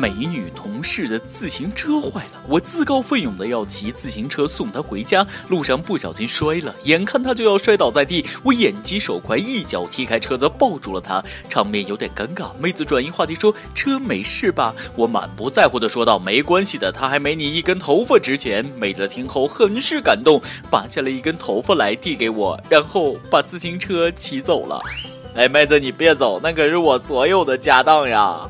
美女同事的自行车坏了，我自告奋勇的要骑自行车送她回家，路上不小心摔了，眼看她就要摔倒在地，我眼疾手快，一脚踢开车子，抱住了她，场面有点尴尬。妹子转移话题说：“车没事吧？”我满不在乎的说道：“没关系的，她还没你一根头发值钱。”妹子听后很是感动，拔下了一根头发来递给我，然后把自行车骑走了。哎，妹子你别走，那可是我所有的家当呀。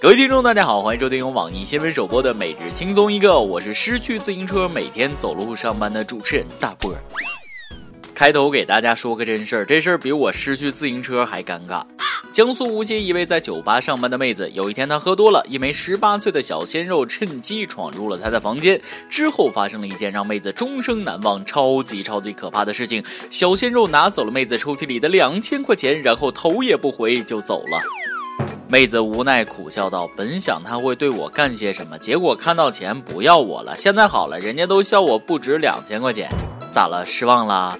各位听众，大家好，欢迎收听由网易新闻首播的《每日轻松一个》，我是失去自行车每天走路上班的主持人大波。开头给大家说个真事儿，这事儿比我失去自行车还尴尬。江苏无锡一位在酒吧上班的妹子，有一天她喝多了，一枚十八岁的小鲜肉趁机闯入了她的房间，之后发生了一件让妹子终生难忘、超级超级可怕的事情。小鲜肉拿走了妹子抽屉里的两千块钱，然后头也不回就走了。妹子无奈苦笑道：“本想他会对我干些什么，结果看到钱不要我了。现在好了，人家都笑我不值两千块钱，咋了？失望了？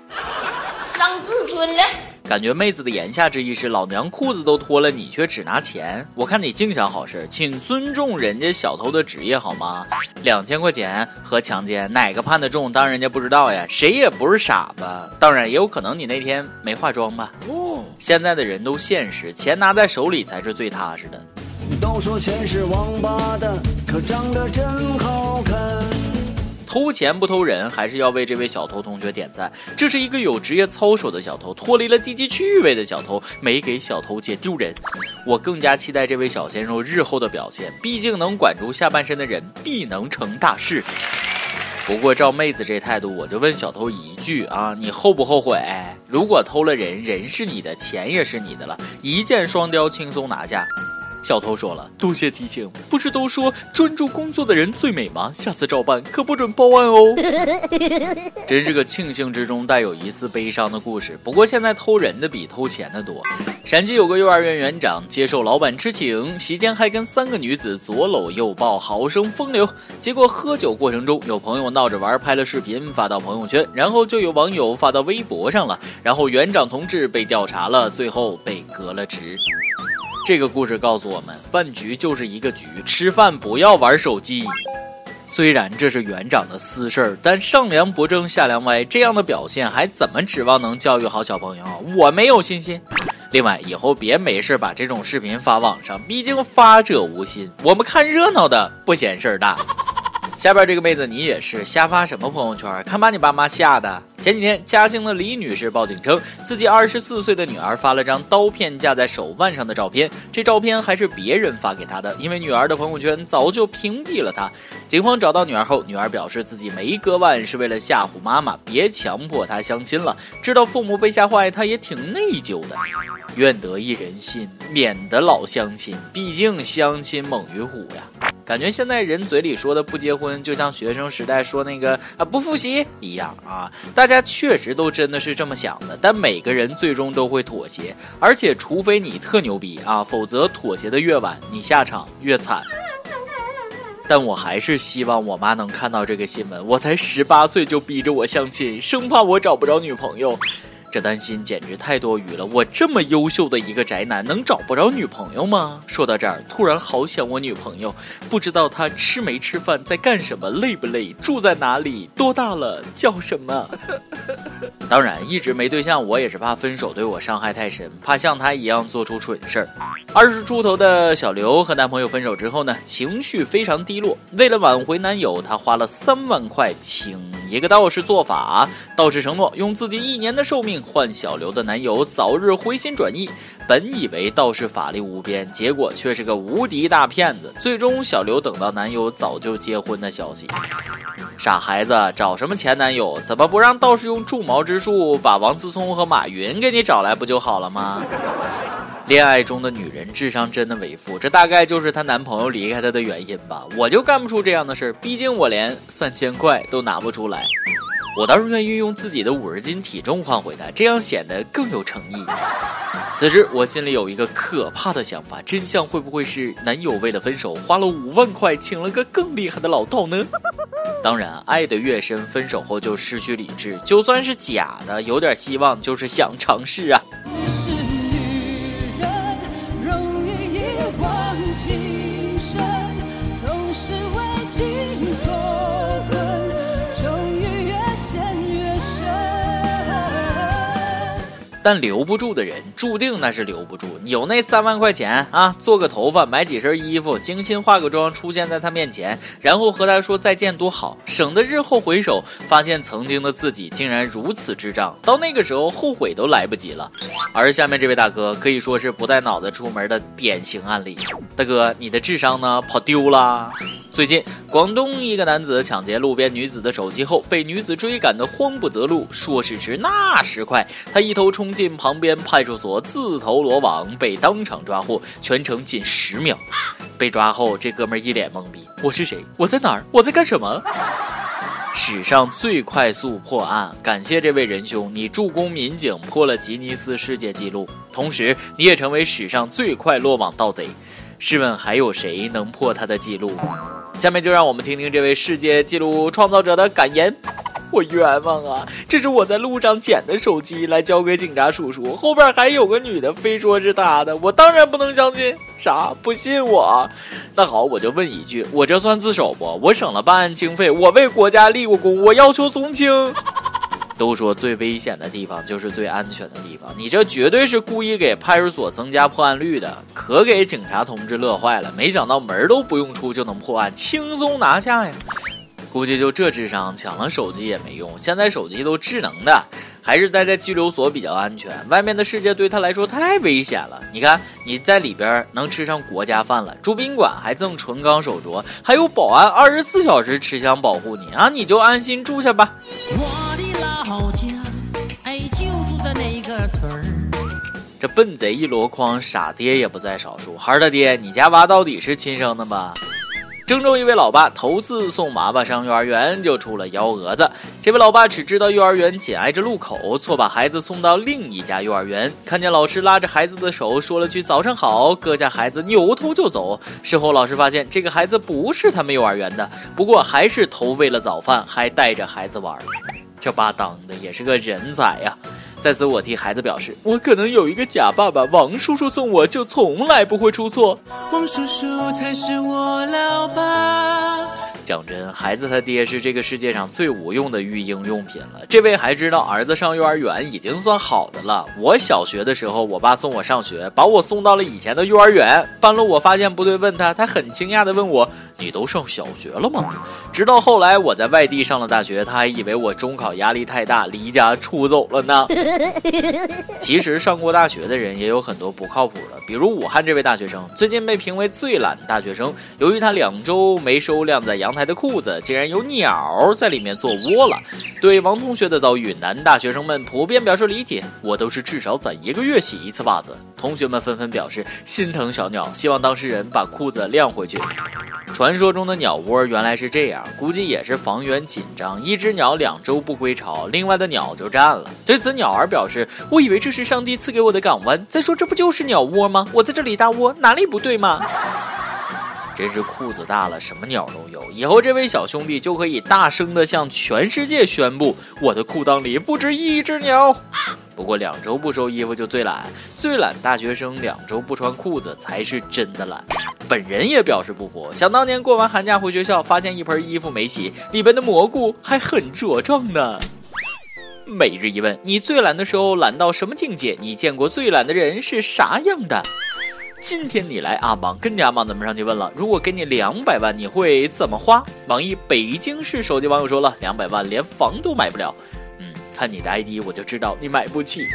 伤自尊了。”感觉妹子的言下之意是老娘裤子都脱了，你却只拿钱。我看你净想好事，请尊重人家小偷的职业好吗？两千块钱和强奸哪个判得重？当人家不知道呀，谁也不是傻子。当然也有可能你那天没化妆吧。哦，现在的人都现实，钱拿在手里才是最踏实的。都说钱是王八蛋，可长得真好看。偷钱不偷人，还是要为这位小偷同学点赞。这是一个有职业操守的小偷，脱离了低级趣味的小偷，没给小偷姐丢人。我更加期待这位小鲜肉日后的表现，毕竟能管住下半身的人，必能成大事。不过照妹子这态度，我就问小偷一句啊，你后不后悔？如果偷了人，人是你的，钱也是你的了，一箭双雕，轻松拿下。小偷说了：“多谢提醒，不是都说专注工作的人最美吗？下次照办，可不准报案哦。”真是个庆幸之中带有一丝悲伤的故事。不过现在偷人的比偷钱的多。陕西有个幼儿园园长接受老板之请，席间还跟三个女子左搂右抱，好生风流。结果喝酒过程中，有朋友闹着玩，拍了视频发到朋友圈，然后就有网友发到微博上了。然后园长同志被调查了，最后被革了职。这个故事告诉我们，饭局就是一个局，吃饭不要玩手机。虽然这是园长的私事儿，但上梁不正下梁歪，这样的表现还怎么指望能教育好小朋友？我没有信心。另外，以后别没事把这种视频发网上，毕竟发者无心，我们看热闹的不嫌事儿大。下边这个妹子，你也是瞎发什么朋友圈？看把你爸妈吓的！前几天，嘉兴的李女士报警称，自己二十四岁的女儿发了张刀片架在手腕上的照片，这照片还是别人发给她的，因为女儿的朋友圈早就屏蔽了她。警方找到女儿后，女儿表示自己没割腕，是为了吓唬妈妈，别强迫她相亲了。知道父母被吓坏，她也挺内疚的。愿得一人心，免得老相亲，毕竟相亲猛于虎呀。感觉现在人嘴里说的不结婚，就像学生时代说那个啊不复习一样啊。大家确实都真的是这么想的，但每个人最终都会妥协，而且除非你特牛逼啊，否则妥协的越晚，你下场越惨。但我还是希望我妈能看到这个新闻，我才十八岁就逼着我相亲，生怕我找不着女朋友。这担心简直太多余了！我这么优秀的一个宅男，能找不着女朋友吗？说到这儿，突然好想我女朋友，不知道她吃没吃饭，在干什么，累不累，住在哪里，多大了，叫什么？当然，一直没对象，我也是怕分手对我伤害太深，怕像他一样做出蠢事儿。二十出头的小刘和男朋友分手之后呢，情绪非常低落，为了挽回男友，她花了三万块请一个道士做法，道士承诺用自己一年的寿命。换小刘的男友早日回心转意，本以为道士法力无边，结果却是个无敌大骗子。最终，小刘等到男友早就结婚的消息。傻孩子，找什么前男友？怎么不让道士用助毛之术把王思聪和马云给你找来不就好了吗？恋爱中的女人智商真的为负，这大概就是她男朋友离开她的原因吧。我就干不出这样的事儿毕竟我连三千块都拿不出来。我倒是愿意用自己的五十斤体重换回他，这样显得更有诚意。此时我心里有一个可怕的想法：真相会不会是男友为了分手花了五万块请了个更厉害的老道呢？当然，爱得越深，分手后就失去理智，就算是假的，有点希望就是想尝试啊。但留不住的人，注定那是留不住。有那三万块钱啊，做个头发，买几身衣服，精心化个妆，出现在他面前，然后和他说再见，多好，省得日后回首，发现曾经的自己竟然如此智障，到那个时候后悔都来不及了。而下面这位大哥可以说是不带脑子出门的典型案例。大哥，你的智商呢？跑丢了？最近，广东一个男子抢劫路边女子的手机后，被女子追赶得慌不择路，说时迟那时快，他一头冲进旁边派出所自投罗网，被当场抓获，全程仅十秒。被抓后，这哥们一脸懵逼：“我是谁？我在哪儿？我在干什么？”史上最快速破案，感谢这位仁兄，你助攻民警破了吉尼斯世界纪录，同时你也成为史上最快落网盗贼。试问还有谁能破他的记录？下面就让我们听听这位世界纪录创造者的感言。我冤枉啊！这是我在路上捡的手机，来交给警察叔叔。后边还有个女的，非说是他的，我当然不能相信。啥？不信我？那好，我就问一句，我这算自首不？我省了办案经费，我为国家立过功，我要求从轻。都说最危险的地方就是最安全的地方，你这绝对是故意给派出所增加破案率的，可给警察同志乐坏了。没想到门都不用出就能破案，轻松拿下呀！估计就这智商，抢了手机也没用。现在手机都智能的，还是待在拘留所比较安全。外面的世界对他来说太危险了。你看，你在里边能吃上国家饭了，住宾馆还赠纯钢手镯，还有保安二十四小时持枪保护你啊！你就安心住下吧。这笨贼一箩筐，傻爹也不在少数。孩儿他爹，你家娃到底是亲生的吗？郑州一位老爸头次送娃娃上幼儿园就出了幺蛾子。这位老爸只知道幼儿园紧挨着路口，错把孩子送到另一家幼儿园。看见老师拉着孩子的手，说了句“早上好”，搁下孩子扭头就走。事后老师发现这个孩子不是他们幼儿园的，不过还是投喂了早饭，还带着孩子玩。这爸当的也是个人才呀！在此，我替孩子表示，我可能有一个假爸爸，王叔叔送我就从来不会出错。王叔叔才是我老爸。讲真，孩子他爹是这个世界上最无用的育婴用品了。这位还知道儿子上幼儿园已经算好的了。我小学的时候，我爸送我上学，把我送到了以前的幼儿园。半路我发现不对，问他，他很惊讶的问我：“你都上小学了吗？”直到后来我在外地上了大学，他还以为我中考压力太大，离家出走了呢。其实上过大学的人也有很多不靠谱的，比如武汉这位大学生，最近被评为最懒大学生，由于他两周没收晾在阳台的裤子，竟然有鸟在里面做窝了。对王同学的遭遇，男大学生们普遍表示理解，我都是至少攒一个月洗一次袜子。同学们纷纷表示心疼小鸟，希望当事人把裤子晾回去。传说中的鸟窝原来是这样，估计也是房源紧张，一只鸟两周不归巢，另外的鸟就占了。对此，鸟儿表示：“我以为这是上帝赐给我的港湾。再说，这不就是鸟窝吗？我在这里搭窝，哪里不对吗？”真是裤子大了，什么鸟都有。以后这位小兄弟就可以大声的向全世界宣布：我的裤裆里不止一只鸟。不过两周不收衣服就最懒，最懒大学生两周不穿裤子才是真的懒。本人也表示不服，想当年过完寒假回学校，发现一盆衣服没洗，里边的蘑菇还很茁壮呢。每日一问：你最懒的时候懒到什么境界？你见过最懒的人是啥样的？今天你来阿芒，跟着阿芒咱们上去问了：如果给你两百万，你会怎么花？网易北京市手机网友说了：两百万连房都买不了。嗯，看你的 ID 我就知道你买不起。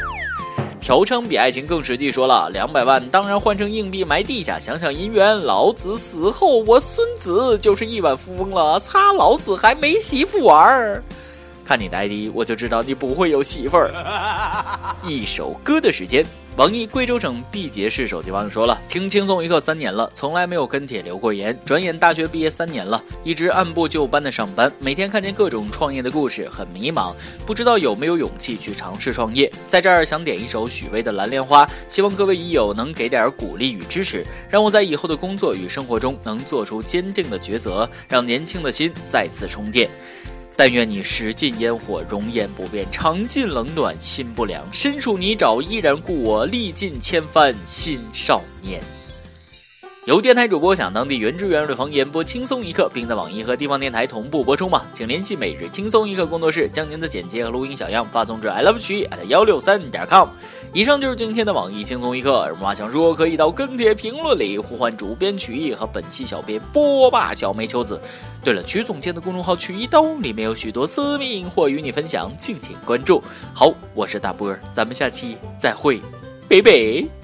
嫖娼比爱情更实际，说了两百万当然换成硬币埋地下。想想姻缘，老子死后我孙子就是亿万富翁了。擦，老子还没媳妇玩儿。看你的 ID，我就知道你不会有媳妇儿。一首歌的时间，网易贵州省毕节市手机网友说了：听轻松一刻三年了，从来没有跟帖留过言。转眼大学毕业三年了，一直按部就班的上班，每天看见各种创业的故事，很迷茫，不知道有没有勇气去尝试创业。在这儿想点一首许巍的《蓝莲花》，希望各位益友能给点鼓励与支持，让我在以后的工作与生活中能做出坚定的抉择，让年轻的心再次充电。但愿你食尽烟火，容颜不变；尝尽冷暖，心不凉。身处泥沼，依然故我；历尽千帆，心少年。由电台主播想当地原汁原味的方言播轻松一刻，并在网易和地方电台同步播出吗？请联系每日轻松一刻工作室，将您的简介和录音小样发送至 i love 曲艺 at 幺六三点 com。以上就是今天的网易轻松一刻。有话想说，可以到跟帖评论里呼唤主编曲艺和本期小编波霸小梅秋子。对了，曲总监的公众号曲一刀里面有许多私密隐或与你分享，敬请关注。好，我是大波儿，咱们下期再会，拜拜。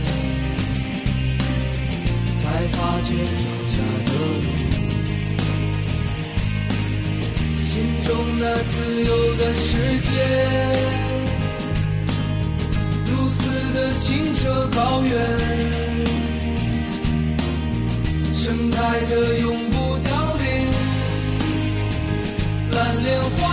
才发觉脚下的路，心中那自由的世界，如此的清澈高远，盛开着永不凋零蓝莲花。